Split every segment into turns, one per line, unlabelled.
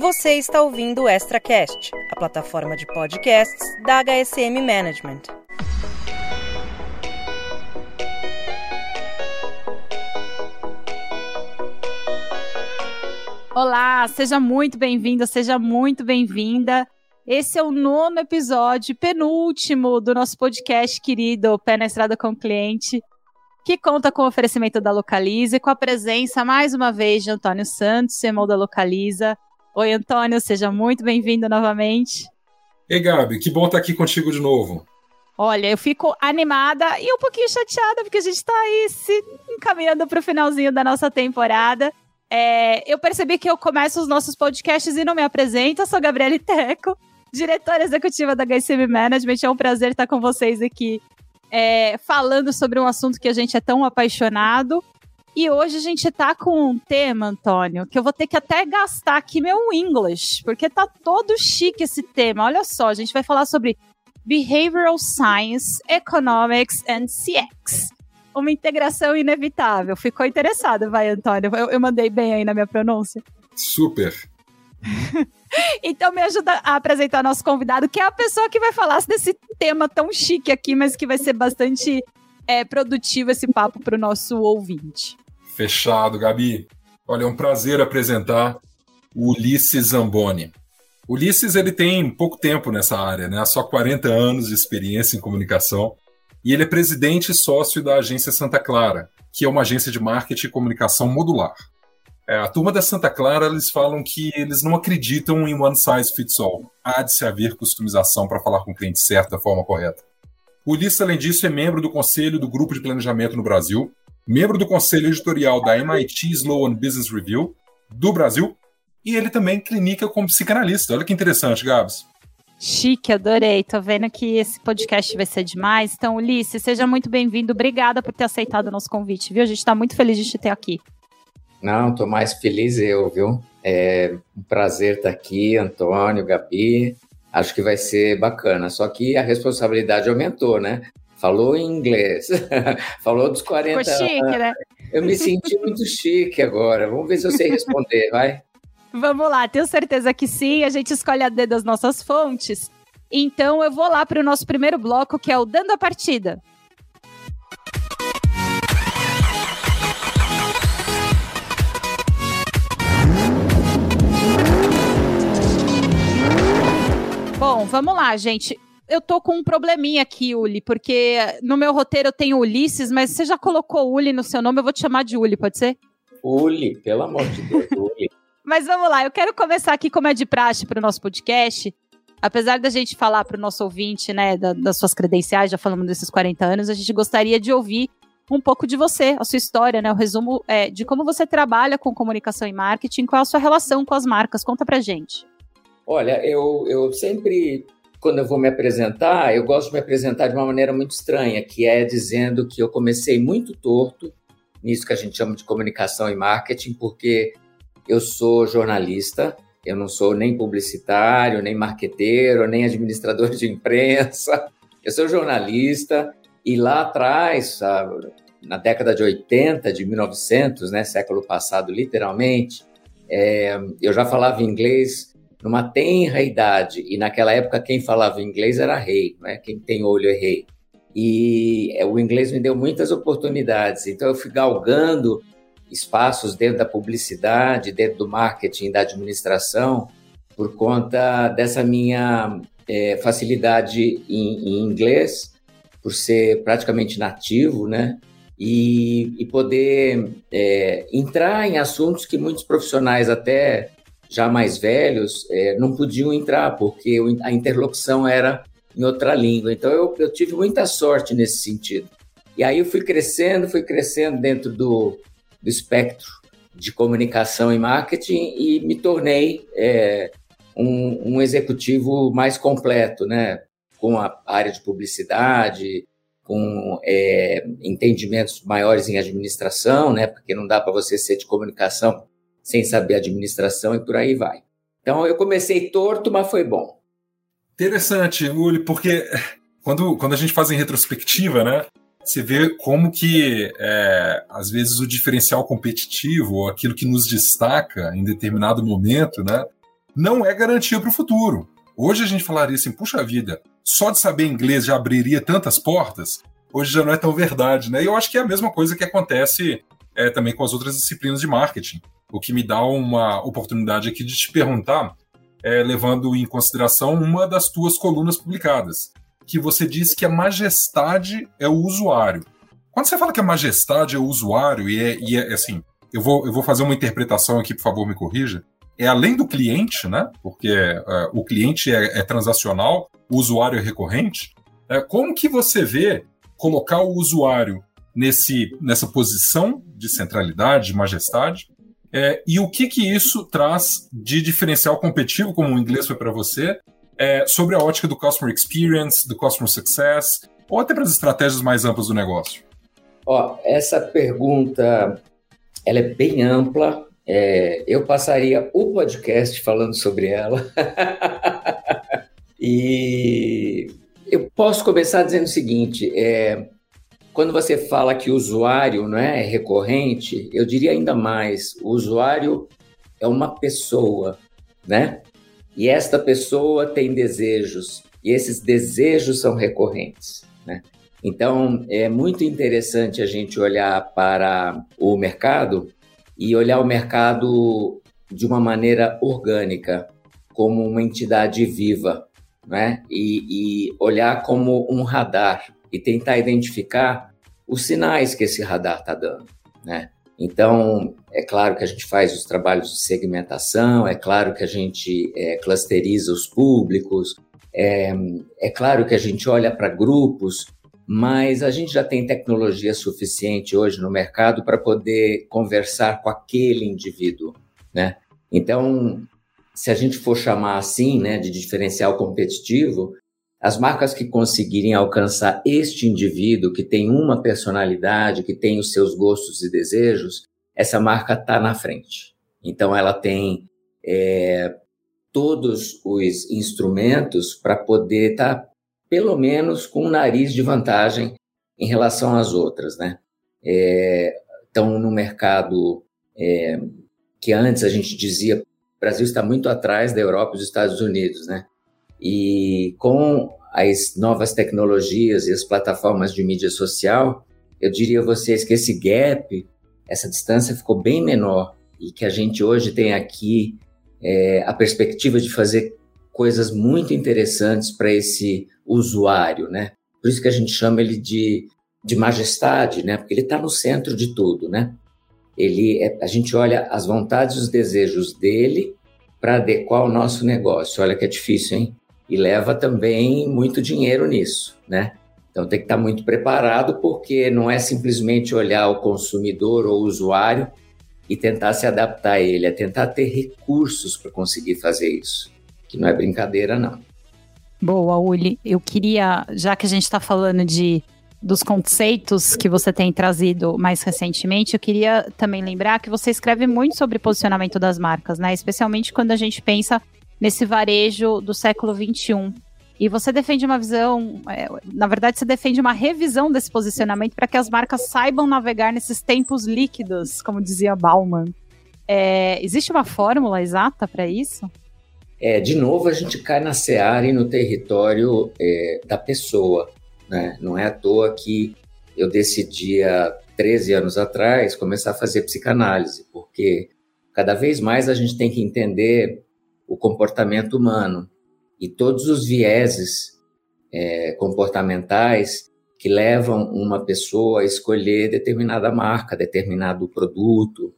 Você está ouvindo o ExtraCast, a plataforma de podcasts da HSM Management.
Olá, seja muito bem-vindo, seja muito bem-vinda. Esse é o nono episódio, penúltimo do nosso podcast querido Pé na Estrada com o Cliente, que conta com o oferecimento da Localiza e com a presença, mais uma vez, de Antônio Santos, CMO da Localiza. Oi, Antônio, seja muito bem-vindo novamente.
Ei, Gabi, que bom estar aqui contigo de novo.
Olha, eu fico animada e um pouquinho chateada, porque a gente está aí se encaminhando para o finalzinho da nossa temporada. É, eu percebi que eu começo os nossos podcasts e não me apresento. Eu sou Gabriele Teco, diretora executiva da HSM Management. É um prazer estar com vocês aqui é, falando sobre um assunto que a gente é tão apaixonado. E hoje a gente tá com um tema, Antônio, que eu vou ter que até gastar aqui meu English, porque tá todo chique esse tema. Olha só, a gente vai falar sobre Behavioral Science, Economics and CX uma integração inevitável. Ficou interessado, vai, Antônio? Eu, eu mandei bem aí na minha pronúncia?
Super.
então me ajuda a apresentar nosso convidado, que é a pessoa que vai falar desse tema tão chique aqui, mas que vai ser bastante é, produtivo esse papo para o nosso ouvinte.
Fechado, Gabi. Olha, é um prazer apresentar o Ulisses Zamboni. Ulisses ele tem pouco tempo nessa área, né? Só 40 anos de experiência em comunicação e ele é presidente e sócio da agência Santa Clara, que é uma agência de marketing e comunicação modular. É, a turma da Santa Clara eles falam que eles não acreditam em one size fits all. Há de se haver customização para falar com o cliente certo da forma correta. O Ulisses, além disso, é membro do Conselho do Grupo de Planejamento no Brasil, membro do Conselho Editorial da MIT Sloan Business Review do Brasil, e ele também clinica como psicanalista. Olha que interessante, Gabs.
Chique, adorei. Tô vendo que esse podcast vai ser demais. Então, Ulisses, seja muito bem-vindo. Obrigada por ter aceitado o nosso convite, viu? A gente tá muito feliz de te ter aqui.
Não, tô mais feliz eu, viu? É um prazer estar aqui, Antônio, Gabi. Acho que vai ser bacana. Só que a responsabilidade aumentou, né? Falou em inglês, falou dos 40
Ficou chique, anos. né?
Eu me senti muito chique agora. Vamos ver se eu sei responder, vai.
Vamos lá, tenho certeza que sim. A gente escolhe a dedo as nossas fontes. Então eu vou lá para o nosso primeiro bloco, que é o Dando a Partida. Bom, vamos lá, gente. Eu tô com um probleminha aqui, Uli, porque no meu roteiro eu tenho Ulisses, mas você já colocou Uli no seu nome, eu vou te chamar de Uli, pode ser?
Uli, pelo amor de Deus, Uli.
Mas vamos lá, eu quero começar aqui como é de praxe para o nosso podcast. Apesar da gente falar para o nosso ouvinte, né, da, das suas credenciais, já falamos desses 40 anos, a gente gostaria de ouvir um pouco de você, a sua história, né, o resumo é, de como você trabalha com comunicação e marketing, qual a sua relação com as marcas. Conta pra gente.
Olha, eu, eu sempre, quando eu vou me apresentar, eu gosto de me apresentar de uma maneira muito estranha, que é dizendo que eu comecei muito torto nisso que a gente chama de comunicação e marketing, porque eu sou jornalista, eu não sou nem publicitário, nem marqueteiro, nem administrador de imprensa. Eu sou jornalista e lá atrás, na década de 80, de 1900, né, século passado, literalmente, é, eu já falava inglês numa tenra idade e naquela época quem falava inglês era rei, né? Quem tem olho é rei. E é, o inglês me deu muitas oportunidades, então eu fui galgando espaços dentro da publicidade, dentro do marketing, da administração, por conta dessa minha é, facilidade em, em, inglês, por ser praticamente nativo, né? E, e poder é, entrar em assuntos que muitos profissionais, até já mais velhos, é, não podiam entrar, porque a interlocução era em outra língua. Então eu, eu tive muita sorte nesse sentido. E aí eu fui crescendo, fui crescendo dentro do, do espectro de comunicação e marketing e me tornei é, um, um, executivo mais completo, né? com a área de publicidade, com é, entendimentos maiores em administração, né? porque não dá para você ser de comunicação sem saber administração e por aí vai. Então eu comecei torto, mas foi bom.
Interessante, Uli, porque quando, quando a gente faz em retrospectiva, né? você vê como que, é, às vezes, o diferencial competitivo, aquilo que nos destaca em determinado momento, né, não é garantia para o futuro. Hoje a gente falaria assim, puxa vida, só de saber inglês já abriria tantas portas? Hoje já não é tão verdade, né? E eu acho que é a mesma coisa que acontece é, também com as outras disciplinas de marketing. O que me dá uma oportunidade aqui de te perguntar, é, levando em consideração uma das tuas colunas publicadas, que você disse que a majestade é o usuário. Quando você fala que a majestade é o usuário, e é, e é assim, eu vou, eu vou fazer uma interpretação aqui, por favor, me corrija. É além do cliente, né? Porque uh, o cliente é, é, transacional, o usuário é recorrente. É, como que você vê colocar o usuário nesse, nessa posição de centralidade, de majestade? É, e o que que isso traz de diferencial competitivo, como o inglês foi para você, é, sobre a ótica do customer experience, do customer success, ou até para as estratégias mais amplas do negócio?
Ó, essa pergunta ela é bem ampla. É, eu passaria o podcast falando sobre ela. e eu posso começar dizendo o seguinte: é, quando você fala que o usuário não é recorrente, eu diria ainda mais: o usuário é uma pessoa, né? E esta pessoa tem desejos, e esses desejos são recorrentes, né? Então, é muito interessante a gente olhar para o mercado e olhar o mercado de uma maneira orgânica, como uma entidade viva, né? E, e olhar como um radar e tentar identificar os sinais que esse radar está dando, né? Então, é claro que a gente faz os trabalhos de segmentação, é claro que a gente é, clusteriza os públicos, é, é claro que a gente olha para grupos mas a gente já tem tecnologia suficiente hoje no mercado para poder conversar com aquele indivíduo, né? Então, se a gente for chamar assim, né, de diferencial competitivo, as marcas que conseguirem alcançar este indivíduo que tem uma personalidade, que tem os seus gostos e desejos, essa marca está na frente. Então, ela tem é, todos os instrumentos para poder estar tá pelo menos com um nariz de vantagem em relação às outras, né? É, estão no mercado é, que antes a gente dizia o Brasil está muito atrás da Europa e dos Estados Unidos, né? E com as novas tecnologias e as plataformas de mídia social, eu diria a vocês que esse gap, essa distância ficou bem menor e que a gente hoje tem aqui é, a perspectiva de fazer coisas muito interessantes para esse usuário, né? Por isso que a gente chama ele de, de majestade, né? Porque ele está no centro de tudo, né? Ele é, a gente olha as vontades e os desejos dele para adequar o nosso negócio. Olha que é difícil, hein? E leva também muito dinheiro nisso, né? Então tem que estar muito preparado, porque não é simplesmente olhar o consumidor ou o usuário e tentar se adaptar a ele, é tentar ter recursos para conseguir fazer isso, que não é brincadeira, não.
Boa, Uli. Eu queria, já que a gente está falando de dos conceitos que você tem trazido mais recentemente, eu queria também lembrar que você escreve muito sobre posicionamento das marcas, né? Especialmente quando a gente pensa nesse varejo do século XXI. E você defende uma visão, é, na verdade, você defende uma revisão desse posicionamento para que as marcas saibam navegar nesses tempos líquidos, como dizia Bauman. É, existe uma fórmula exata para isso?
é, de novo a gente cai na seara e no território é, da pessoa. Né? Não é à toa que eu decidi há 13 anos atrás começar a fazer psicanálise, porque cada vez mais a gente tem que entender o comportamento humano e todos os vieses é, comportamentais que levam uma pessoa a escolher determinada marca, determinado produto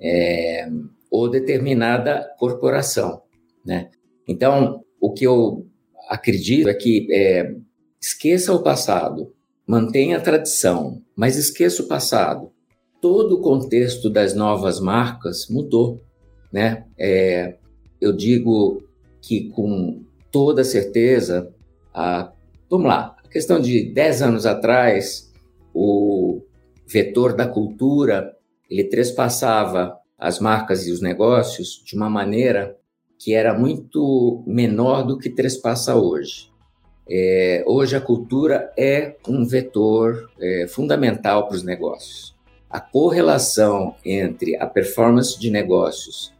é, ou determinada corporação. Né? Então, o que eu acredito é que é, esqueça o passado, mantenha a tradição, mas esqueça o passado. Todo o contexto das novas marcas mudou, né? É, eu digo que com toda certeza, vamos lá, a questão de 10 anos atrás, o vetor da cultura, ele trespassava as marcas e os negócios de uma maneira que era muito menor do que trespassa hoje. É, hoje a cultura é um vetor é, fundamental para os negócios. A correlação entre a performance de negócios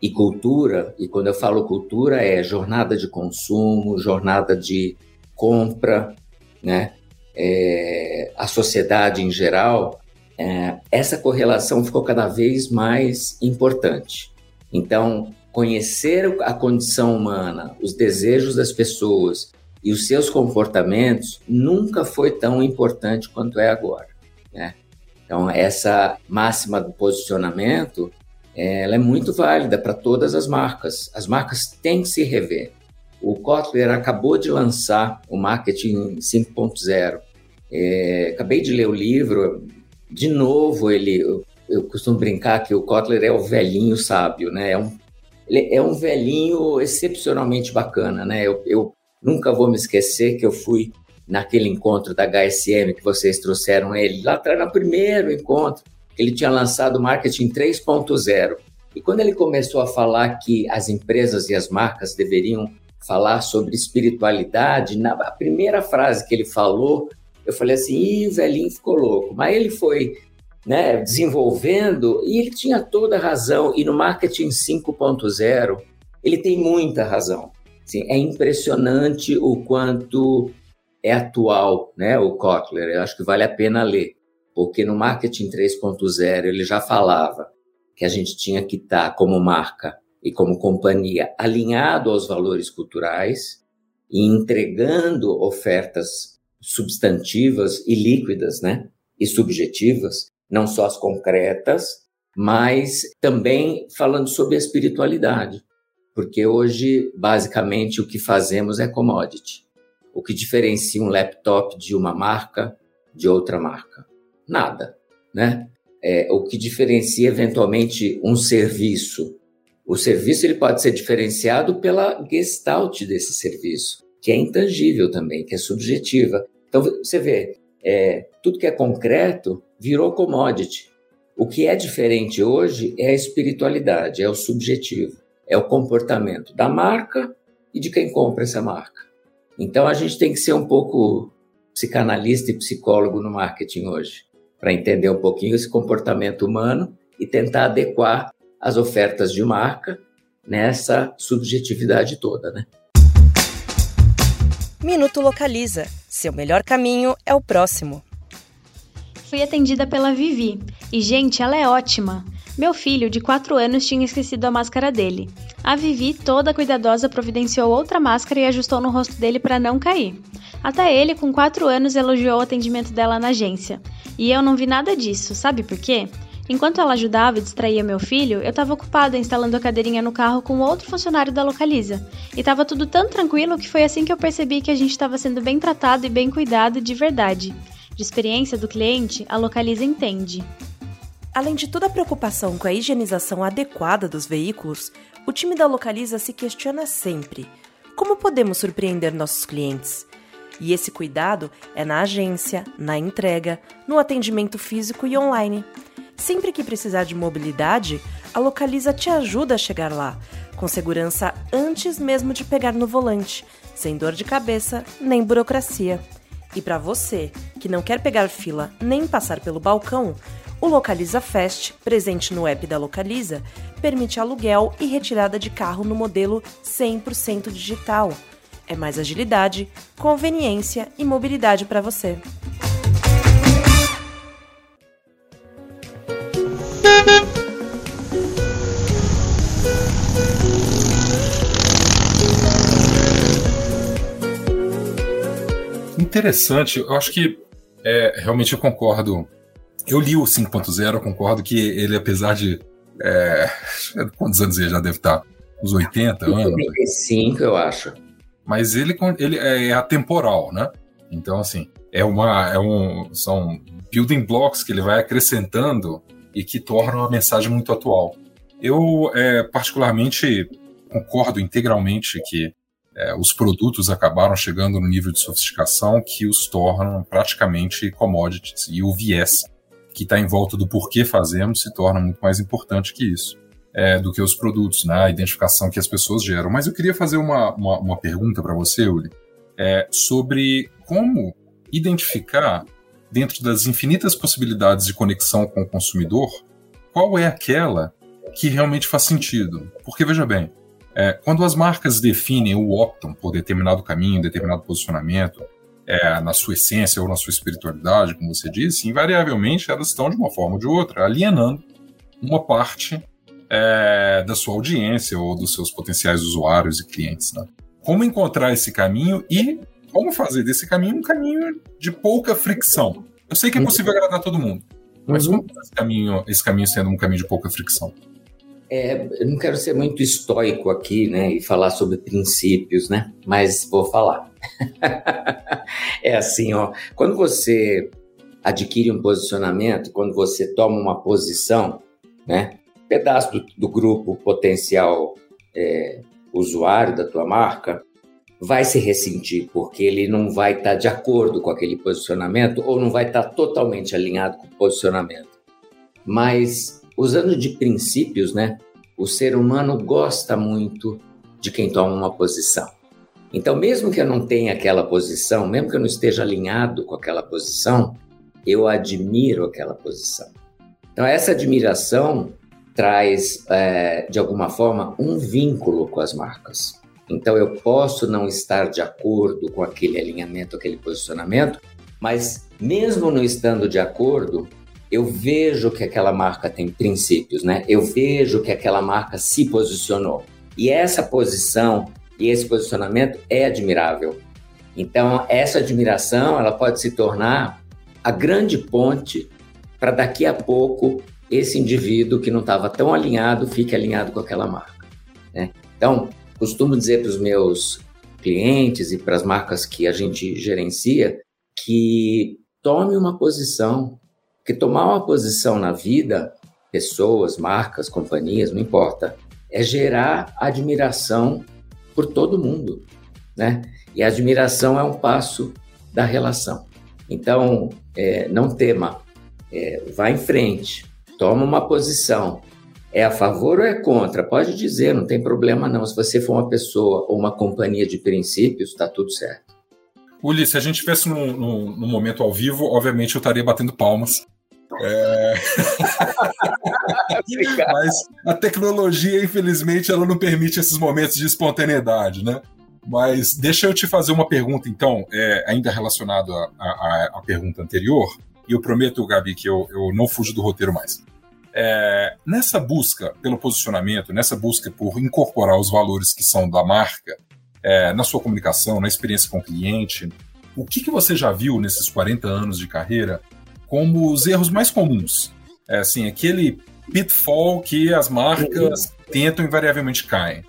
e cultura, e quando eu falo cultura é jornada de consumo, jornada de compra, né? É, a sociedade em geral, é, essa correlação ficou cada vez mais importante. Então, conhecer a condição humana, os desejos das pessoas e os seus comportamentos nunca foi tão importante quanto é agora. Né? Então, essa máxima do posicionamento ela é muito válida para todas as marcas. As marcas têm que se rever. O Kotler acabou de lançar o Marketing 5.0. É, acabei de ler o livro, de novo ele, eu, eu, costumo brincar que o Kotler é o velhinho sábio, né? É um, ele é um velhinho excepcionalmente bacana, né? Eu, eu nunca vou me esquecer que eu fui naquele encontro da HSM que vocês trouxeram ele lá atrás, no primeiro encontro ele tinha lançado o Marketing 3.0. E quando ele começou a falar que as empresas e as marcas deveriam falar sobre espiritualidade, na primeira frase que ele falou, eu falei assim, ih, velhinho ficou louco. Mas ele foi né, desenvolvendo e ele tinha toda a razão. E no Marketing 5.0, ele tem muita razão. Assim, é impressionante o quanto é atual né, o Kotler. Eu acho que vale a pena ler porque no marketing 3.0 ele já falava que a gente tinha que estar como marca e como companhia alinhado aos valores culturais e entregando ofertas substantivas e líquidas, né? E subjetivas, não só as concretas, mas também falando sobre a espiritualidade, porque hoje basicamente o que fazemos é commodity. O que diferencia um laptop de uma marca de outra marca Nada, né? É, o que diferencia eventualmente um serviço. O serviço ele pode ser diferenciado pela gestalt desse serviço, que é intangível também, que é subjetiva. Então você vê, é, tudo que é concreto virou commodity. O que é diferente hoje é a espiritualidade, é o subjetivo, é o comportamento da marca e de quem compra essa marca. Então a gente tem que ser um pouco psicanalista e psicólogo no marketing hoje para entender um pouquinho esse comportamento humano e tentar adequar as ofertas de marca nessa subjetividade toda, né?
Minuto Localiza. Seu melhor caminho é o próximo.
Fui atendida pela Vivi e, gente, ela é ótima. Meu filho, de 4 anos, tinha esquecido a máscara dele. A Vivi, toda cuidadosa, providenciou outra máscara e ajustou no rosto dele para não cair. Até ele, com 4 anos, elogiou o atendimento dela na agência. E eu não vi nada disso, sabe por quê? Enquanto ela ajudava e distraía meu filho, eu estava ocupada instalando a cadeirinha no carro com outro funcionário da Localiza. E estava tudo tão tranquilo que foi assim que eu percebi que a gente estava sendo bem tratado e bem cuidado de verdade. De experiência do cliente, a Localiza entende.
Além de toda a preocupação com a higienização adequada dos veículos, o time da Localiza se questiona sempre: como podemos surpreender nossos clientes? E esse cuidado é na agência, na entrega, no atendimento físico e online. Sempre que precisar de mobilidade, a Localiza te ajuda a chegar lá, com segurança antes mesmo de pegar no volante, sem dor de cabeça nem burocracia. E para você que não quer pegar fila nem passar pelo balcão, o Localiza Fast, presente no app da Localiza, permite aluguel e retirada de carro no modelo 100% digital é mais agilidade, conveniência e mobilidade para você.
Interessante, eu acho que é, realmente eu concordo. Eu li o 5.0, concordo que ele, apesar de. É, quantos anos ele já deve estar? Uns 80 anos?
95, eu acho
mas ele, ele é atemporal, né? Então, assim, é uma, é um, são building blocks que ele vai acrescentando e que tornam a mensagem muito atual. Eu, é, particularmente, concordo integralmente que é, os produtos acabaram chegando no nível de sofisticação que os tornam praticamente commodities e o viés que está em volta do porquê fazemos se torna muito mais importante que isso é, do que os produtos, né? a identificação que as pessoas geram. Mas eu queria fazer uma, uma, uma pergunta para você, Uli, é, sobre como identificar, dentro das infinitas possibilidades de conexão com o consumidor, qual é aquela que realmente faz sentido. Porque, veja bem, é, quando as marcas definem ou optam por determinado caminho, determinado posicionamento, é, na sua essência ou na sua espiritualidade, como você disse, invariavelmente elas estão, de uma forma ou de outra, alienando uma parte é, da sua audiência ou dos seus potenciais usuários e clientes. Né? Como encontrar esse caminho e como fazer desse caminho um caminho de pouca fricção? Eu sei que é possível agradar todo mundo, mas uhum. como esse caminho, esse caminho sendo um caminho de pouca fricção?
É, eu não quero ser muito estoico aqui, né, e falar sobre princípios, né, mas vou falar. é assim, ó, quando você adquire um posicionamento, quando você toma uma posição, né, pedaço do, do grupo potencial é, usuário da tua marca vai se ressentir, porque ele não vai estar tá de acordo com aquele posicionamento ou não vai estar tá totalmente alinhado com o posicionamento. Mas usando de princípios, né? O ser humano gosta muito de quem toma uma posição. Então, mesmo que eu não tenha aquela posição, mesmo que eu não esteja alinhado com aquela posição, eu admiro aquela posição. Então, essa admiração traz, é, de alguma forma, um vínculo com as marcas. Então, eu posso não estar de acordo com aquele alinhamento, aquele posicionamento, mas mesmo não estando de acordo, eu vejo que aquela marca tem princípios, né? Eu vejo que aquela marca se posicionou. E essa posição e esse posicionamento é admirável. Então, essa admiração, ela pode se tornar a grande ponte para daqui a pouco esse indivíduo que não estava tão alinhado fique alinhado com aquela marca. Né? Então, costumo dizer para os meus clientes e para as marcas que a gente gerencia que tome uma posição, porque tomar uma posição na vida, pessoas, marcas, companhias, não importa, é gerar admiração por todo mundo, né? E a admiração é um passo da relação. Então, é, não tema, é, vá em frente, toma uma posição. É a favor ou é contra? Pode dizer, não tem problema não. Se você for uma pessoa ou uma companhia de princípios, está tudo certo.
Ulisses, se a gente estivesse num, num, num, momento ao vivo, obviamente eu estaria batendo palmas. É... Mas a tecnologia, infelizmente, ela não permite esses momentos de espontaneidade, né? Mas deixa eu te fazer uma pergunta, então, é, ainda relacionado à pergunta anterior, e eu prometo, Gabi, que eu, eu não fujo do roteiro mais. É, nessa busca pelo posicionamento, nessa busca por incorporar os valores que são da marca é, na sua comunicação, na experiência com o cliente, o que, que você já viu nesses 40 anos de carreira como os erros mais comuns. É assim, aquele pitfall que as marcas tentam invariavelmente caem.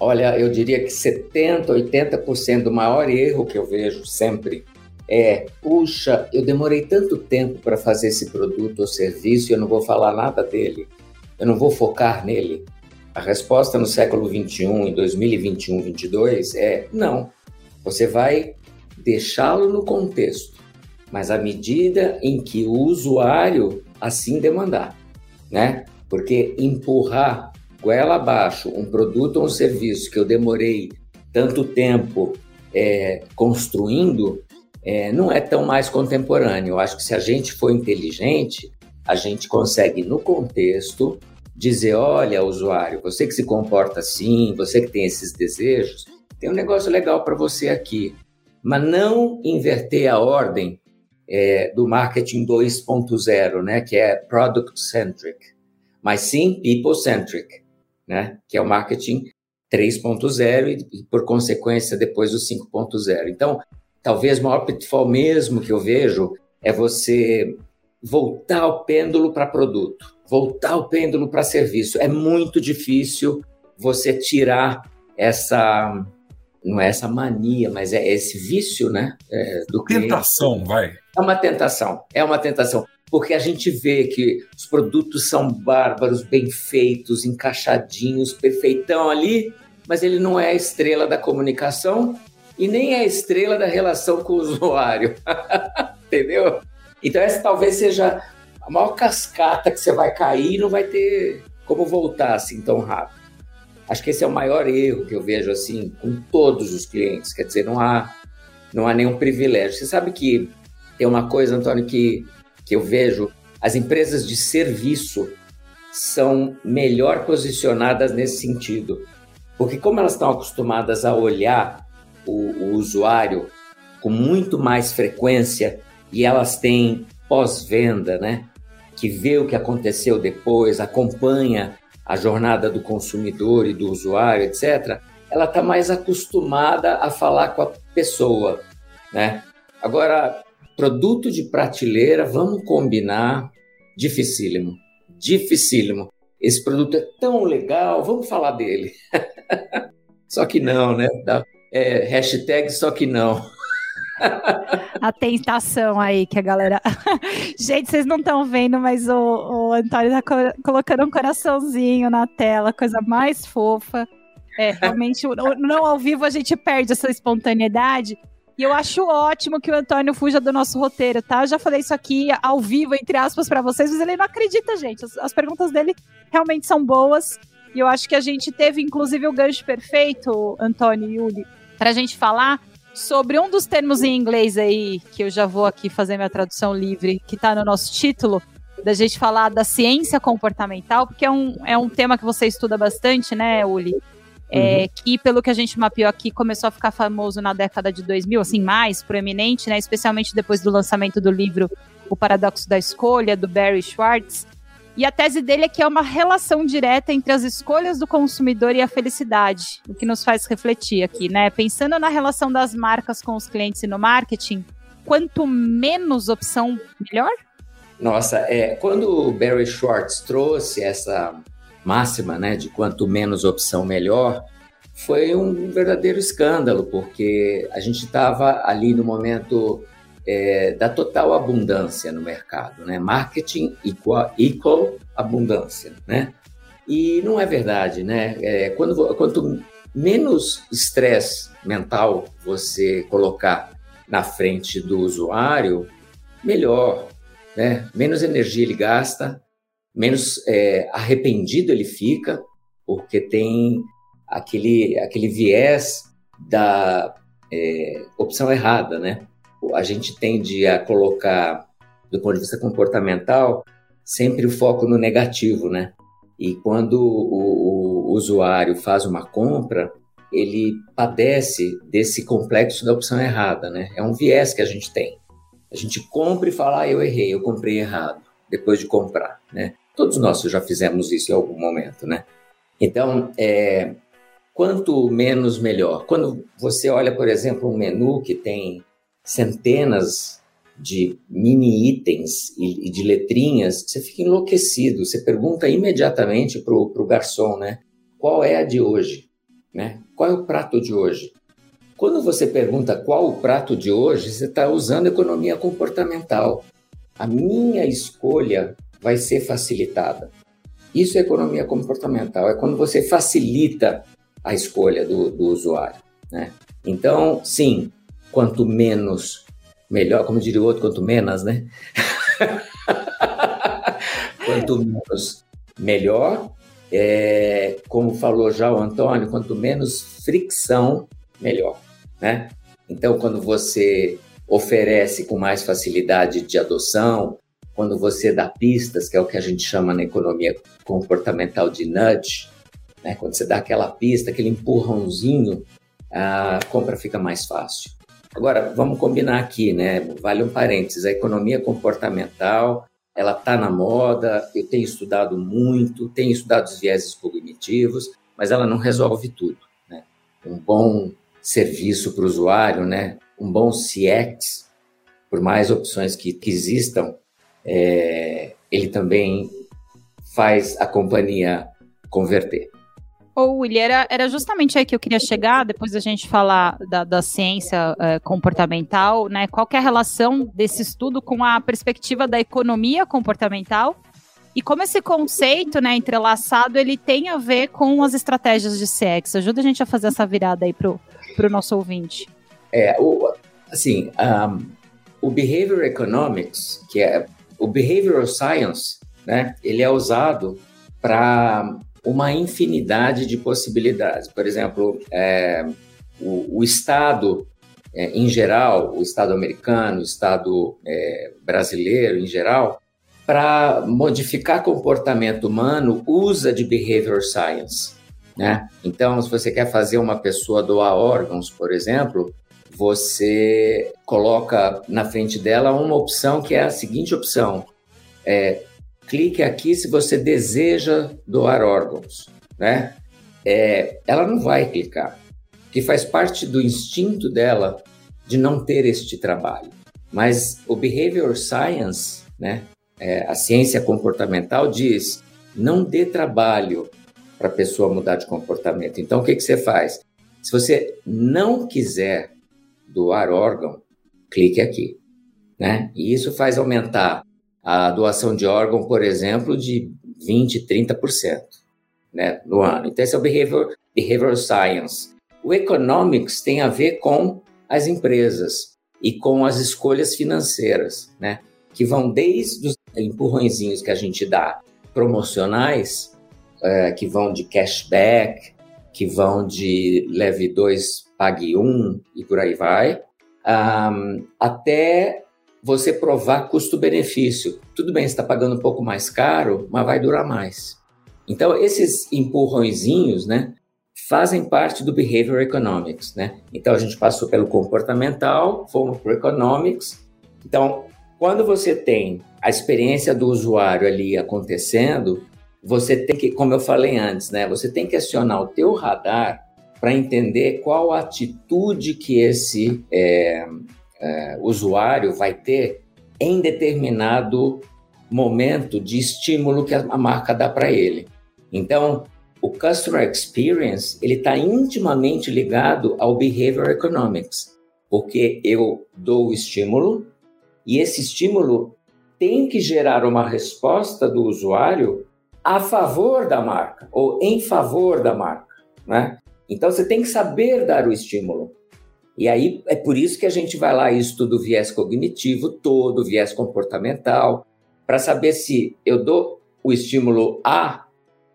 Olha, eu diria que 70, 80% do maior erro que eu vejo sempre é: puxa, eu demorei tanto tempo para fazer esse produto ou serviço e eu não vou falar nada dele, eu não vou focar nele. A resposta no século 21, em 2021, 22 é não. Você vai deixá-lo no contexto mas à medida em que o usuário assim demandar, né? Porque empurrar goela abaixo um produto ou um serviço que eu demorei tanto tempo é, construindo é, não é tão mais contemporâneo. Eu acho que se a gente for inteligente, a gente consegue, no contexto, dizer: olha, usuário, você que se comporta assim, você que tem esses desejos, tem um negócio legal para você aqui. Mas não inverter a ordem é, do marketing 2.0, né, que é product centric, mas sim people centric, né, que é o marketing 3.0 e, por consequência depois o 5.0. Então, talvez o maior pitfall mesmo que eu vejo é você voltar o pêndulo para produto, voltar o pêndulo para serviço. É muito difícil você tirar essa não é essa mania, mas é esse vício, né? É,
do tentação, vai.
É uma tentação, é uma tentação. Porque a gente vê que os produtos são bárbaros, bem feitos, encaixadinhos, perfeitão ali, mas ele não é a estrela da comunicação e nem é a estrela da relação com o usuário. Entendeu? Então, essa talvez seja a maior cascata que você vai cair e não vai ter como voltar assim tão rápido. Acho que esse é o maior erro que eu vejo assim com todos os clientes. Quer dizer, não há, não há nenhum privilégio. Você sabe que tem uma coisa, Antônio, que, que eu vejo: as empresas de serviço são melhor posicionadas nesse sentido. Porque como elas estão acostumadas a olhar o, o usuário com muito mais frequência e elas têm pós-venda, né? Que vê o que aconteceu depois, acompanha a jornada do consumidor e do usuário, etc. Ela está mais acostumada a falar com a pessoa, né? Agora, produto de prateleira, vamos combinar, dificílimo, dificílimo. Esse produto é tão legal, vamos falar dele. só que não, né? É, hashtag só que não.
a tentação aí que a galera. Gente, vocês não estão vendo, mas o, o Antônio tá co colocando um coraçãozinho na tela, coisa mais fofa. É, realmente, não ao vivo a gente perde essa espontaneidade. E eu acho ótimo que o Antônio fuja do nosso roteiro, tá? Eu já falei isso aqui ao vivo, entre aspas, para vocês, mas ele não acredita, gente. As, as perguntas dele realmente são boas. E eu acho que a gente teve, inclusive, o gancho perfeito, Antônio e Yuli, para a gente falar sobre um dos termos em inglês aí, que eu já vou aqui fazer minha tradução livre, que está no nosso título, da gente falar da ciência comportamental, porque é um, é um tema que você estuda bastante, né, Uli? É, uhum. que, pelo que a gente mapeou aqui, começou a ficar famoso na década de 2000, assim, mais proeminente, né, especialmente depois do lançamento do livro O Paradoxo da Escolha, do Barry Schwartz, e a tese dele é que é uma relação direta entre as escolhas do consumidor e a felicidade, o que nos faz refletir aqui, né? Pensando na relação das marcas com os clientes e no marketing, quanto menos opção, melhor?
Nossa, é, quando o Barry Schwartz trouxe essa máxima, né, de quanto menos opção, melhor, foi um verdadeiro escândalo, porque a gente estava ali no momento é, da total abundância no mercado, né? Marketing equal, equal abundância, né? E não é verdade, né? É, quando, quanto menos estresse mental você colocar na frente do usuário, melhor, né? Menos energia ele gasta, menos é, arrependido ele fica, porque tem aquele, aquele viés da é, opção errada, né? a gente tende a colocar, do ponto de vista comportamental, sempre o foco no negativo, né? E quando o, o usuário faz uma compra, ele padece desse complexo da opção errada, né? É um viés que a gente tem. A gente compra e fala, ah, eu errei, eu comprei errado, depois de comprar, né? Todos nós já fizemos isso em algum momento, né? Então, é, quanto menos, melhor. Quando você olha, por exemplo, um menu que tem centenas de mini itens e, de letrinhas, você fica enlouquecido. Você pergunta imediatamente para o garçom, né? Qual é a de hoje? Né? Qual é o prato de hoje? Quando você pergunta qual o prato de hoje, você está usando economia comportamental. A minha escolha vai ser facilitada. Isso é economia comportamental, é quando você facilita a escolha do, do usuário. Né? Então, sim, quanto menos, melhor, como diria o outro, quanto menos, né? quanto menos, melhor. É, como falou já o Antônio, quanto menos fricção, melhor, né? Então, quando você oferece com mais facilidade de adoção, quando você dá pistas, que é o que a gente chama na economia comportamental de nudge, né? quando você dá aquela pista, aquele empurrãozinho, a compra fica mais fácil. Agora, vamos combinar aqui, né? Vale um parênteses, a economia comportamental, ela está na moda, eu tenho estudado muito, tenho estudado os vieses cognitivos, mas ela não resolve tudo, né? Um bom serviço para o usuário, né? Um bom CX, por mais opções que, que existam, é, ele também faz a companhia converter.
Ô, William, era, era justamente aí que eu queria chegar, depois da gente falar da, da ciência é, comportamental, né? Qual é a relação desse estudo com a perspectiva da economia comportamental e como esse conceito, né, entrelaçado, ele tem a ver com as estratégias de CX. Ajuda a gente a fazer essa virada aí pro, pro nosso ouvinte.
É, o, assim, um, o Behavior Economics, que é o Behavioral Science, né, ele é usado para uma infinidade de possibilidades. Por exemplo, é, o, o, Estado é, em geral, o Estado americano, o Estado é, brasileiro em geral, para modificar comportamento humano, usa de behavior science. Né? Então, se você quer fazer uma pessoa doar órgãos, por exemplo, você coloca na frente dela uma opção que é a seguinte opção: é, clique aqui se você deseja doar órgãos, né? É, ela não vai clicar, que faz parte do instinto dela de não ter este trabalho. Mas o behavior science, né, é, a ciência comportamental diz, não dê trabalho para a pessoa mudar de comportamento. Então, o que, que você faz? Se você não quiser doar órgão, clique aqui. Né? E isso faz aumentar a doação de órgão, por exemplo, de 20%, 30% né, no ano. Então, esse é o behavior, science. O economics tem a ver com as empresas e com as escolhas financeiras, né? que vão desde os empurrõezinhos que a gente dá promocionais, é, que vão de cashback, que vão de leve 2, pague 1 um, e por aí vai, um, até você provar custo-benefício. Tudo bem, está pagando um pouco mais caro, mas vai durar mais. Então, esses empurrõezinhos, né, fazem parte do behavior economics, né? Então, a gente passou pelo comportamental, fomos para o economics. Então, quando você tem a experiência do usuário ali acontecendo, você tem que, como eu falei antes, né? Você tem que acionar o teu radar para entender qual a atitude que esse é, é, usuário vai ter em determinado momento de estímulo que a marca dá para ele. Então, o customer experience ele está intimamente ligado ao behavior economics, porque eu dou o estímulo e esse estímulo tem que gerar uma resposta do usuário a favor da marca ou em favor da marca, né? Então você tem que saber dar o estímulo. E aí é por isso que a gente vai lá e estuda o viés cognitivo todo, o viés comportamental, para saber se eu dou o estímulo A,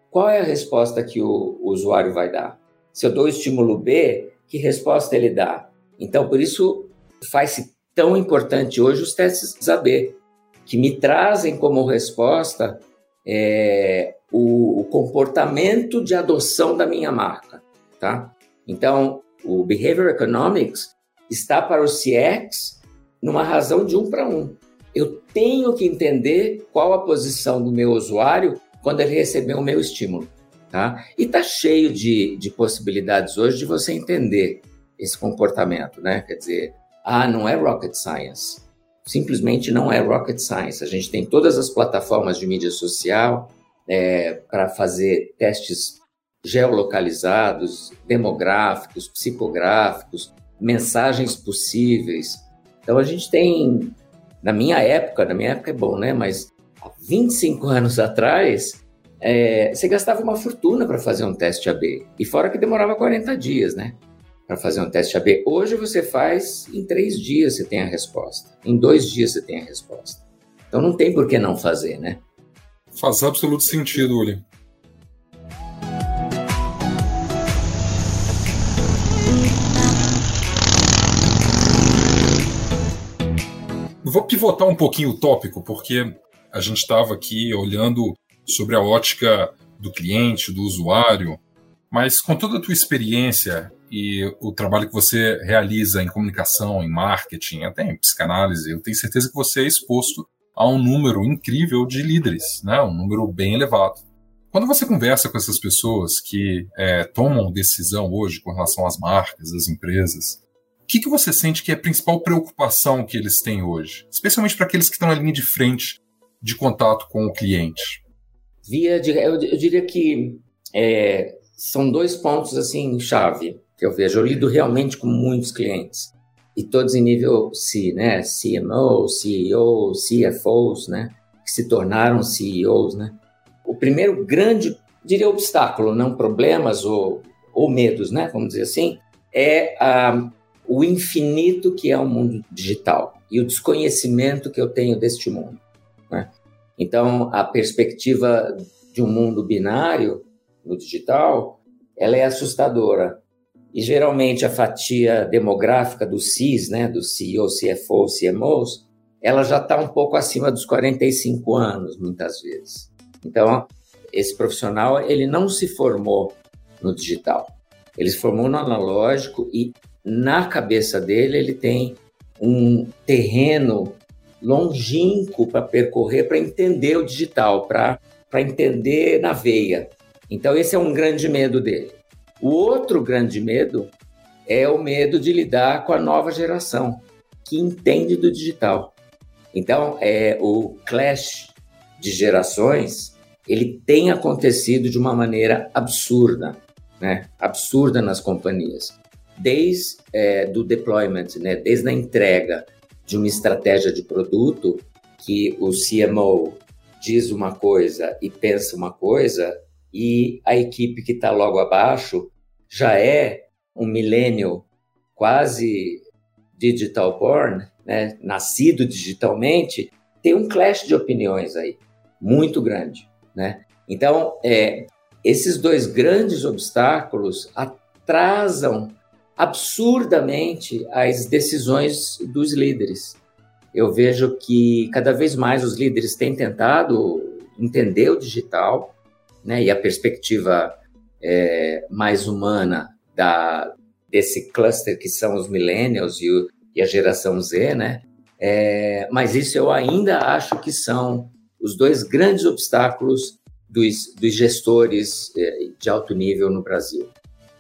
qual é a resposta que o, o usuário vai dar? Se eu dou o estímulo B, que resposta ele dá? Então, por isso faz-se tão importante hoje os testes AB, que me trazem como resposta é, o, o, comportamento de adoção da minha marca, tá? Então, o Behavior Economics está para o CX numa razão de um para um. Eu tenho que entender qual a posição do meu usuário quando ele receber o meu estímulo, tá? E está cheio de, de possibilidades hoje de você entender esse comportamento, né? Quer dizer, ah, não é rocket science. Simplesmente não é rocket science. A gente tem todas as plataformas de mídia social é, para fazer testes geolocalizados, demográficos, psicográficos, mensagens possíveis. Então a gente tem, na minha época, na minha época é bom, né? Mas há 25 anos atrás, é, você gastava uma fortuna para fazer um teste AB. E fora que demorava 40 dias, né? Para fazer um teste AB. Hoje você faz em três dias você tem a resposta. Em dois dias você tem a resposta. Então não tem por que não fazer, né?
Faz absoluto sentido, Uli. Vou pivotar um pouquinho o tópico, porque a gente estava aqui olhando sobre a ótica do cliente, do usuário, mas com toda a tua experiência e o trabalho que você realiza em comunicação, em marketing, até em psicanálise, eu tenho certeza que você é exposto a um número incrível de líderes, né? um número bem elevado. Quando você conversa com essas pessoas que é, tomam decisão hoje com relação às marcas, às empresas, o que, que você sente que é a principal preocupação que eles têm hoje? Especialmente para aqueles que estão na linha de frente de contato com o cliente?
Via, eu, eu diria que é, são dois pontos assim chave que eu vejo. Eu lido realmente com muitos clientes e todos em nível C, né? CMO, CEO, CFOs, né? Que se tornaram CEOs, né? O primeiro grande, diria, obstáculo, não problemas ou, ou medos, né? Vamos dizer assim, é a, o infinito que é o mundo digital e o desconhecimento que eu tenho deste mundo. Né? Então, a perspectiva de um mundo binário no digital, ela é assustadora. E geralmente a fatia demográfica dos CIS, né, dos CEO, CFO, CMOs, ela já está um pouco acima dos 45 anos, muitas vezes. Então, esse profissional, ele não se formou no digital. Ele se formou no analógico e na cabeça dele ele tem um terreno longínquo para percorrer, para entender o digital, para entender na veia. Então, esse é um grande medo dele. O outro grande medo é o medo de lidar com a nova geração, que entende do digital. Então, é, o clash de gerações, ele tem acontecido de uma maneira absurda, né? Absurda nas companhias. Desde é, do deployment, né? Desde a entrega de uma estratégia de produto que o CMO diz uma coisa e pensa uma coisa e a equipe que está logo abaixo já é um milênio quase digital born, né, nascido digitalmente, tem um clash de opiniões aí, muito grande. Né? Então, é, esses dois grandes obstáculos atrasam absurdamente as decisões dos líderes. Eu vejo que cada vez mais os líderes têm tentado entender o digital né, e a perspectiva é, mais humana da, desse cluster que são os millennials e, o, e a geração Z, né? É, mas isso eu ainda acho que são os dois grandes obstáculos dos, dos gestores é, de alto nível no Brasil.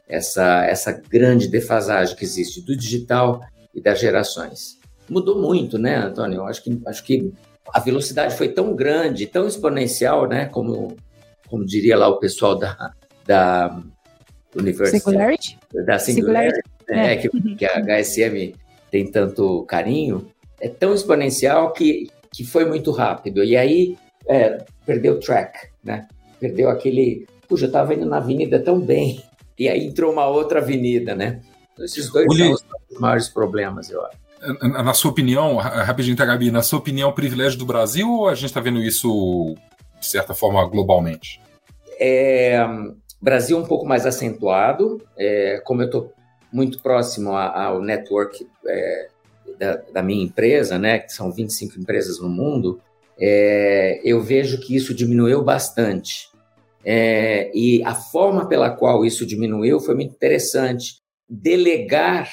Essa, essa grande defasagem que existe do digital e das gerações. Mudou muito, né, Antônio? Eu acho que, acho que a velocidade foi tão grande, tão exponencial, né, como, como diria lá o pessoal da, da
University. Singularity?
Da Singularity, Singularity. Né, é. que, que a HSM tem tanto carinho, é tão exponencial que, que foi muito rápido. E aí é, perdeu o track, né? Perdeu aquele. Puxa, eu estava indo na avenida tão bem. E aí entrou uma outra avenida, né? Então, esses dois Uli... são os maiores problemas, eu acho.
Na sua opinião, rapidinho, tá, Gabi, na sua opinião, privilégio do Brasil ou a gente está vendo isso, de certa forma, globalmente?
É, Brasil um pouco mais acentuado, é, como eu estou muito próximo ao network é, da, da, minha empresa, né, que são 25 empresas no mundo, é, eu vejo que isso diminuiu bastante. É, e a forma pela qual isso diminuiu foi muito interessante. Delegar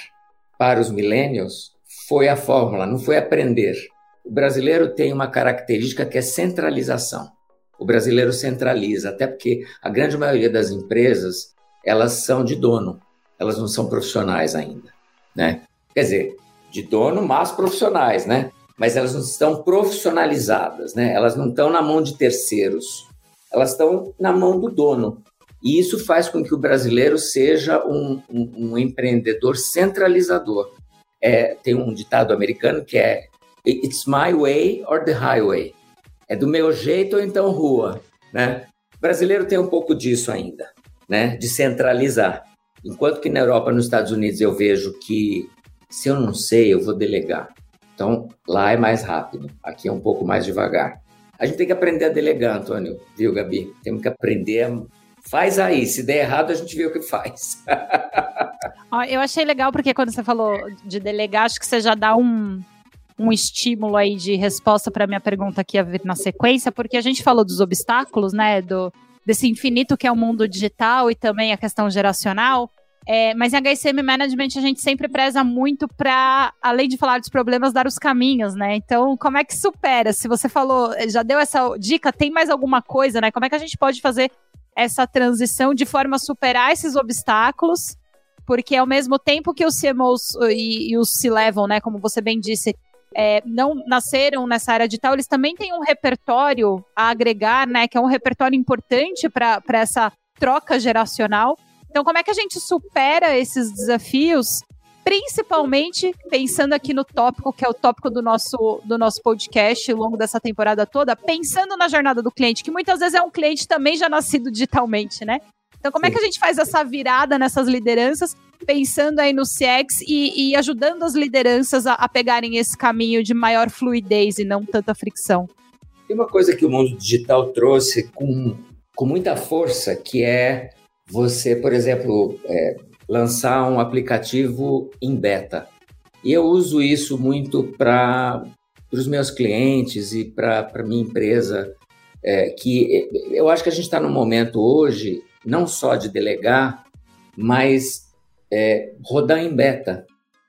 para os millennials foi a fórmula, não foi aprender. O brasileiro tem uma característica que é centralização. O brasileiro centraliza, até porque a grande maioria das empresas elas são de dono, elas não são profissionais ainda, né? Quer dizer, de dono, mas profissionais, né? Mas elas não estão profissionalizadas, né? Elas não estão na mão de terceiros, elas estão na mão do dono. E isso faz com que o brasileiro seja um, um, um empreendedor centralizador. É, tem um ditado americano que é It's my way or the highway. É do meu jeito ou então rua, né? O brasileiro tem um pouco disso ainda, né? De centralizar. Enquanto que na Europa, nos Estados Unidos, eu vejo que se eu não sei, eu vou delegar. Então, lá é mais rápido, aqui é um pouco mais devagar. A gente tem que aprender a delegar, Antônio, viu, Gabi? Temos que aprender a... Faz aí, se der errado, a gente vê o que faz.
eu achei legal porque quando você falou de delegar, acho que você já dá um, um estímulo aí de resposta para minha pergunta aqui a vir na sequência, porque a gente falou dos obstáculos, né, do desse infinito que é o mundo digital e também a questão geracional. É, mas em HCM Management a gente sempre preza muito para, além de falar dos problemas, dar os caminhos, né? Então, como é que supera? Se você falou, já deu essa dica, tem mais alguma coisa, né? Como é que a gente pode fazer essa transição de forma a superar esses obstáculos? Porque ao mesmo tempo que os CMOs e, e os se levam, né? Como você bem disse, é, não nasceram nessa área digital, eles também têm um repertório a agregar, né? Que é um repertório importante para essa troca geracional. Então, como é que a gente supera esses desafios? Principalmente pensando aqui no tópico, que é o tópico do nosso, do nosso podcast ao longo dessa temporada toda, pensando na jornada do cliente, que muitas vezes é um cliente também já nascido digitalmente, né? Então, como é que a gente faz essa virada nessas lideranças, pensando aí no CX e, e ajudando as lideranças a, a, pegarem esse caminho de maior fluidez e não tanta fricção?
Tem uma coisa que o mundo digital trouxe com, com muita força, que é você, por exemplo, é, lançar um aplicativo em beta. E eu uso isso muito para os meus clientes e para a minha empresa, é, que eu acho que a gente está num momento hoje, não só de delegar, mas é, rodar em beta.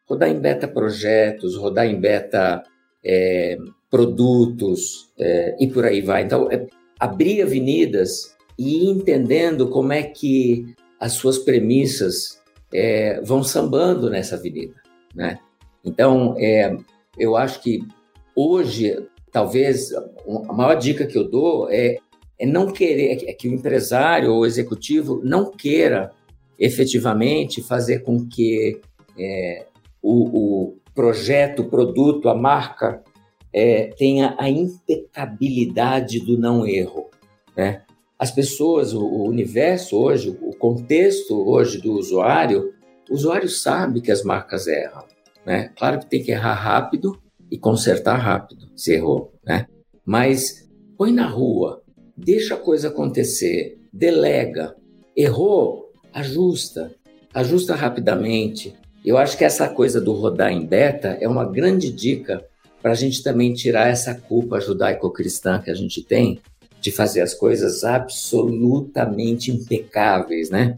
Rodar em beta projetos, rodar em beta é, produtos é, e por aí vai. Então, é, abrir avenidas e ir entendendo como é que as suas premissas é, vão sambando nessa avenida, né? Então, é, eu acho que hoje, talvez, a maior dica que eu dou é, é não querer, é que o empresário ou o executivo não queira efetivamente fazer com que é, o, o, projeto, o produto, a marca é, tenha a impecabilidade do não erro. Né? As pessoas, o, o universo hoje, o contexto hoje do usuário, o usuário sabe que as marcas erram. Né? Claro que tem que errar rápido e consertar rápido, se errou. Né? Mas põe na rua, deixa a coisa acontecer, delega. Errou, ajusta, ajusta rapidamente. Eu acho que essa coisa do rodar em beta é uma grande dica para a gente também tirar essa culpa judaico-cristã que a gente tem de fazer as coisas absolutamente impecáveis, né?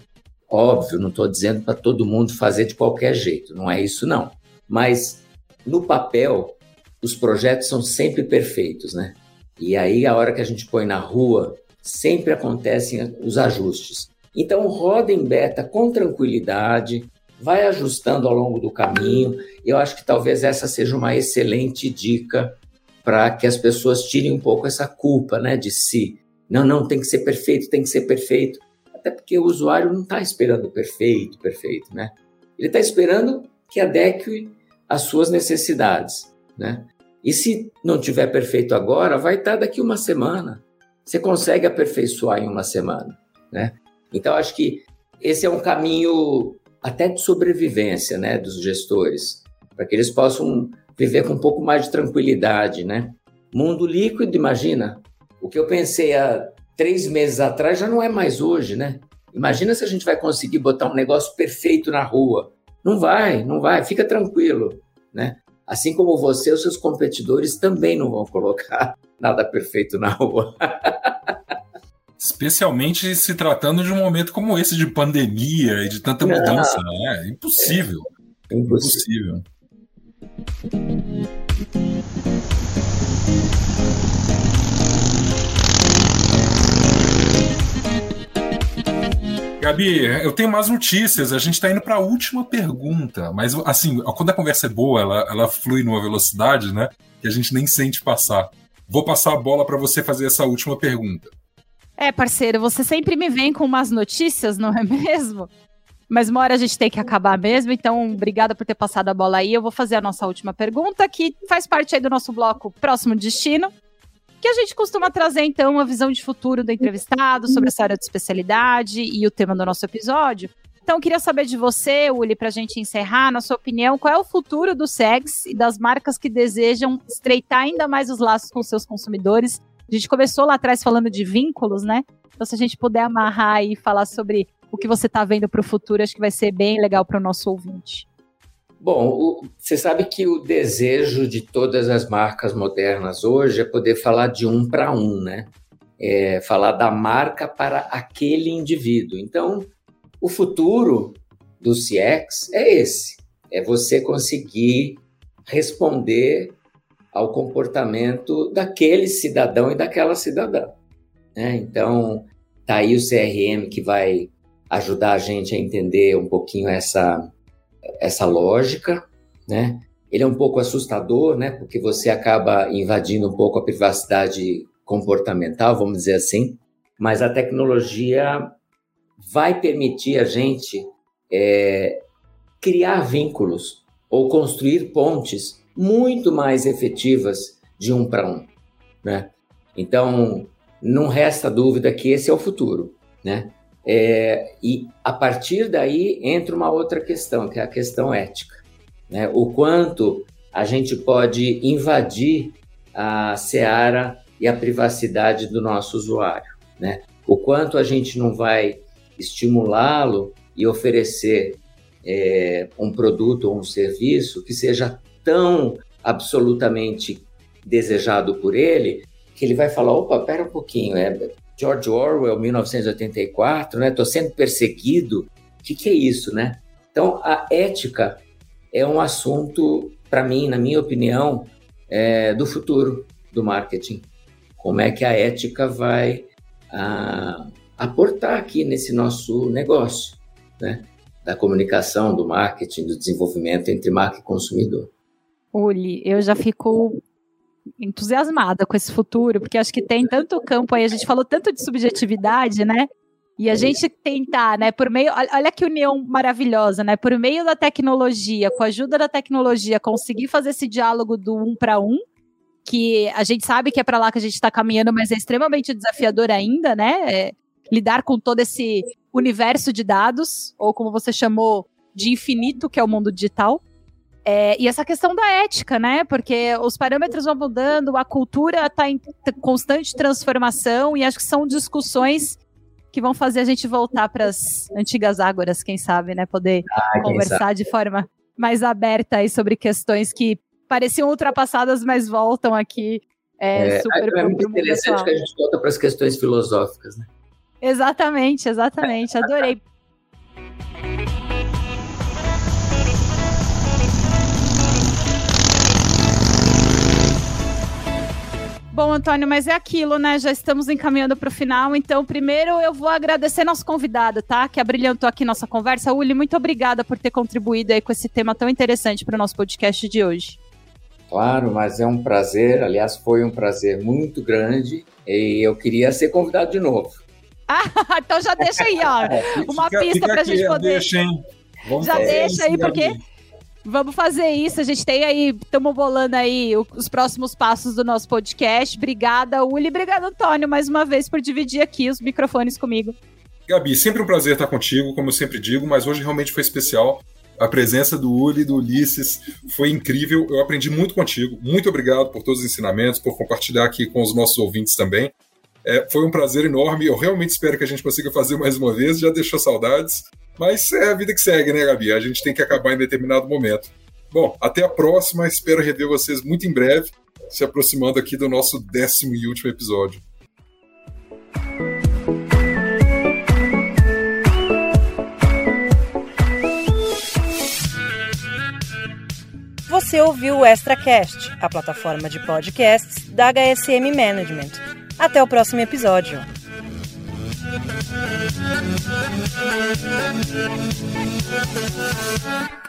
Óbvio, não estou dizendo para todo mundo fazer de qualquer jeito, não é isso não. Mas no papel, os projetos são sempre perfeitos, né? E aí, a hora que a gente põe na rua, sempre acontecem os ajustes. Então, roda em beta com tranquilidade, vai ajustando ao longo do caminho. Eu acho que talvez essa seja uma excelente dica para que as pessoas tirem um pouco essa culpa né, de si. Não, não, tem que ser perfeito, tem que ser perfeito. Até porque o usuário não está esperando perfeito, perfeito, né? Ele está esperando que adeque às suas necessidades, né? E se não tiver perfeito agora, vai estar tá daqui uma semana. Você consegue aperfeiçoar em uma semana, né? Então acho que esse é um caminho até de sobrevivência, né, dos gestores, para que eles possam viver com um pouco mais de tranquilidade, né? Mundo líquido, imagina. O que eu pensei há três meses atrás já não é mais hoje, né? Imagina se a gente vai conseguir botar um negócio perfeito na rua. Não vai, não vai. Fica tranquilo, né? Assim como você, os seus competidores também não vão colocar nada perfeito na rua.
Especialmente se tratando de um momento como esse de pandemia e de tanta não, mudança, né? Impossível. É, impossível. impossível. Gabi, eu tenho mais notícias. A gente está indo para a última pergunta. Mas, assim, quando a conversa é boa, ela, ela flui numa velocidade, né? Que a gente nem sente passar. Vou passar a bola para você fazer essa última pergunta.
É, parceiro, você sempre me vem com umas notícias, não é mesmo? Mas uma hora a gente tem que acabar mesmo, então obrigada por ter passado a bola aí. Eu vou fazer a nossa última pergunta, que faz parte aí do nosso bloco Próximo Destino, que a gente costuma trazer, então, uma visão de futuro do entrevistado sobre essa área de especialidade e o tema do nosso episódio. Então, queria saber de você, Uli, para a gente encerrar, na sua opinião, qual é o futuro do SEGS e das marcas que desejam estreitar ainda mais os laços com seus consumidores a gente começou lá atrás falando de vínculos, né? Então, se a gente puder amarrar e falar sobre o que você está vendo para o futuro, acho que vai ser bem legal para o nosso ouvinte.
Bom, o, você sabe que o desejo de todas as marcas modernas hoje é poder falar de um para um, né? É falar da marca para aquele indivíduo. Então, o futuro do CX é esse: é você conseguir responder ao comportamento daquele cidadão e daquela cidadã. Né? Então, tá aí o CRM que vai ajudar a gente a entender um pouquinho essa, essa lógica, né? Ele é um pouco assustador, né? Porque você acaba invadindo um pouco a privacidade comportamental, vamos dizer assim. Mas a tecnologia vai permitir a gente é, criar vínculos ou construir pontes muito mais efetivas de um para um, né? Então, não resta dúvida que esse é o futuro, né? É, e a partir daí entra uma outra questão, que é a questão ética, né? O quanto a gente pode invadir a seara e a privacidade do nosso usuário, né? O quanto a gente não vai estimulá-lo e oferecer é, um produto ou um serviço que seja tão absolutamente desejado por ele, que ele vai falar, opa, pera um pouquinho, é George Orwell, 1984, né? Estou sendo perseguido. O que, que é isso, né? Então, a ética é um assunto, para mim, na minha opinião, é, do futuro do marketing. Como é que a ética vai a, aportar aqui nesse nosso negócio, né? Da comunicação, do marketing, do desenvolvimento entre marca e consumidor.
Uli, eu já fico entusiasmada com esse futuro, porque acho que tem tanto campo aí, a gente falou tanto de subjetividade, né? E a gente tentar, né, por meio, olha que união maravilhosa, né? Por meio da tecnologia, com a ajuda da tecnologia, conseguir fazer esse diálogo do um para um, que a gente sabe que é para lá que a gente está caminhando, mas é extremamente desafiador ainda, né? É lidar com todo esse universo de dados, ou como você chamou, de infinito, que é o mundo digital. É, e essa questão da ética, né? Porque os parâmetros vão mudando, a cultura está em constante transformação e acho que são discussões que vão fazer a gente voltar para as antigas ágoras, quem sabe, né? Poder ah, conversar de forma mais aberta aí sobre questões que pareciam ultrapassadas, mas voltam aqui. É, é super
é muito interessante que a gente volta para as questões filosóficas, né?
Exatamente, exatamente. Adorei. Bom, Antônio, mas é aquilo, né? Já estamos encaminhando para o final. Então, primeiro eu vou agradecer nosso convidado, tá? Que abrilhantou aqui nossa conversa. Uli, muito obrigada por ter contribuído aí com esse tema tão interessante para o nosso podcast de hoje.
Claro, mas é um prazer. Aliás, foi um prazer muito grande. E eu queria ser convidado de novo.
Ah, então já deixa aí, ó. É, uma fica, pista para a gente poder.
Deixa, hein?
Vamos já deixa aí, porque Vamos fazer isso. A gente tem aí, estamos bolando aí os próximos passos do nosso podcast. Obrigada, Uli. Obrigada, Antônio, mais uma vez por dividir aqui os microfones comigo.
Gabi, sempre um prazer estar contigo, como eu sempre digo, mas hoje realmente foi especial. A presença do Uli do Ulisses foi incrível. Eu aprendi muito contigo. Muito obrigado por todos os ensinamentos, por compartilhar aqui com os nossos ouvintes também. É, foi um prazer enorme. Eu realmente espero que a gente consiga fazer mais uma vez. Já deixou saudades. Mas é a vida que segue, né, Gabi? A gente tem que acabar em determinado momento. Bom, até a próxima. Espero rever vocês muito em breve, se aproximando aqui do nosso décimo e último episódio.
Você ouviu o ExtraCast, a plataforma de podcasts da HSM Management. Até o próximo episódio. Thank you.